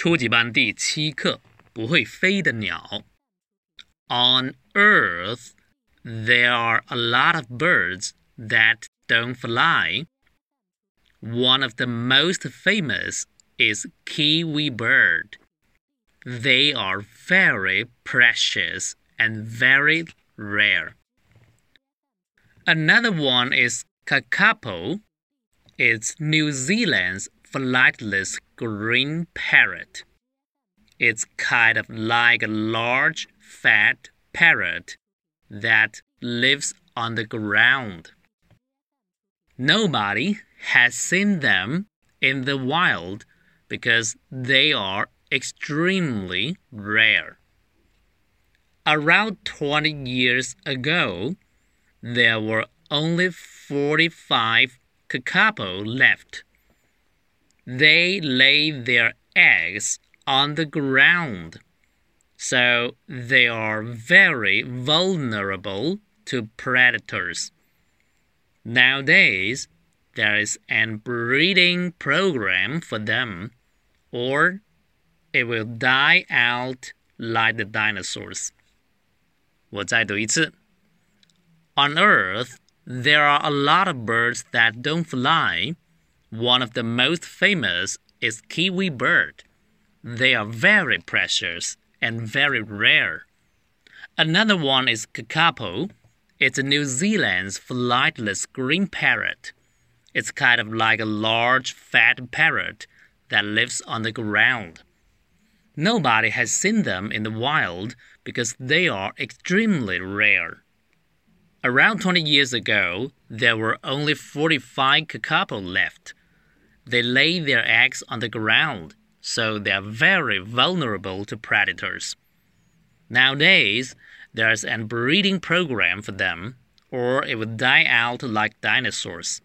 初级班第七课不会飞的鸟。On Earth, there are a lot of birds that don't fly. One of the most famous is kiwi bird. They are very precious and very rare. Another one is kakapo. It's New Zealand's flightless green parrot. It's kind of like a large, fat parrot that lives on the ground. Nobody has seen them in the wild because they are extremely rare. Around 20 years ago, there were only 45 kakapo left They lay their eggs on the ground, so they are very vulnerable to predators. Nowadays, there is an breeding program for them, or it will die out like the dinosaurs. 我再读一次. On Earth, there are a lot of birds that don't fly. one of the most famous is kiwi bird. They are very precious and very rare. Another one is kakapo. It's a New Zealand's flightless green parrot. It's kind of like a large fat parrot that lives on the ground. Nobody has seen them in the wild because they are extremely rare. Around 20 years ago, there were only 45 kakapo left. They lay their eggs on the ground, so they are very vulnerable to predators. Nowadays, there's an breeding program for them, or it would die out like dinosaurs.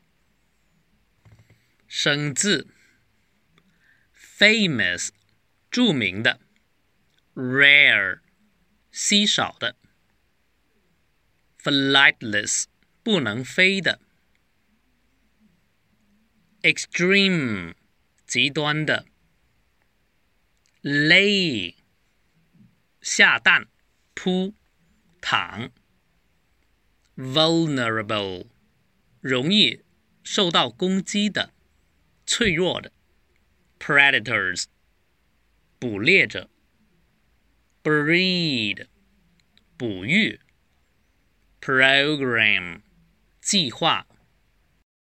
生字 famous 着名的 rare 稀少的 flightless 不能飞的 extreme 极端的 lay 下蛋铺躺 vulnerable 容易受到攻击的脆弱的 predators 捕猎者 breed 哺育 program 计划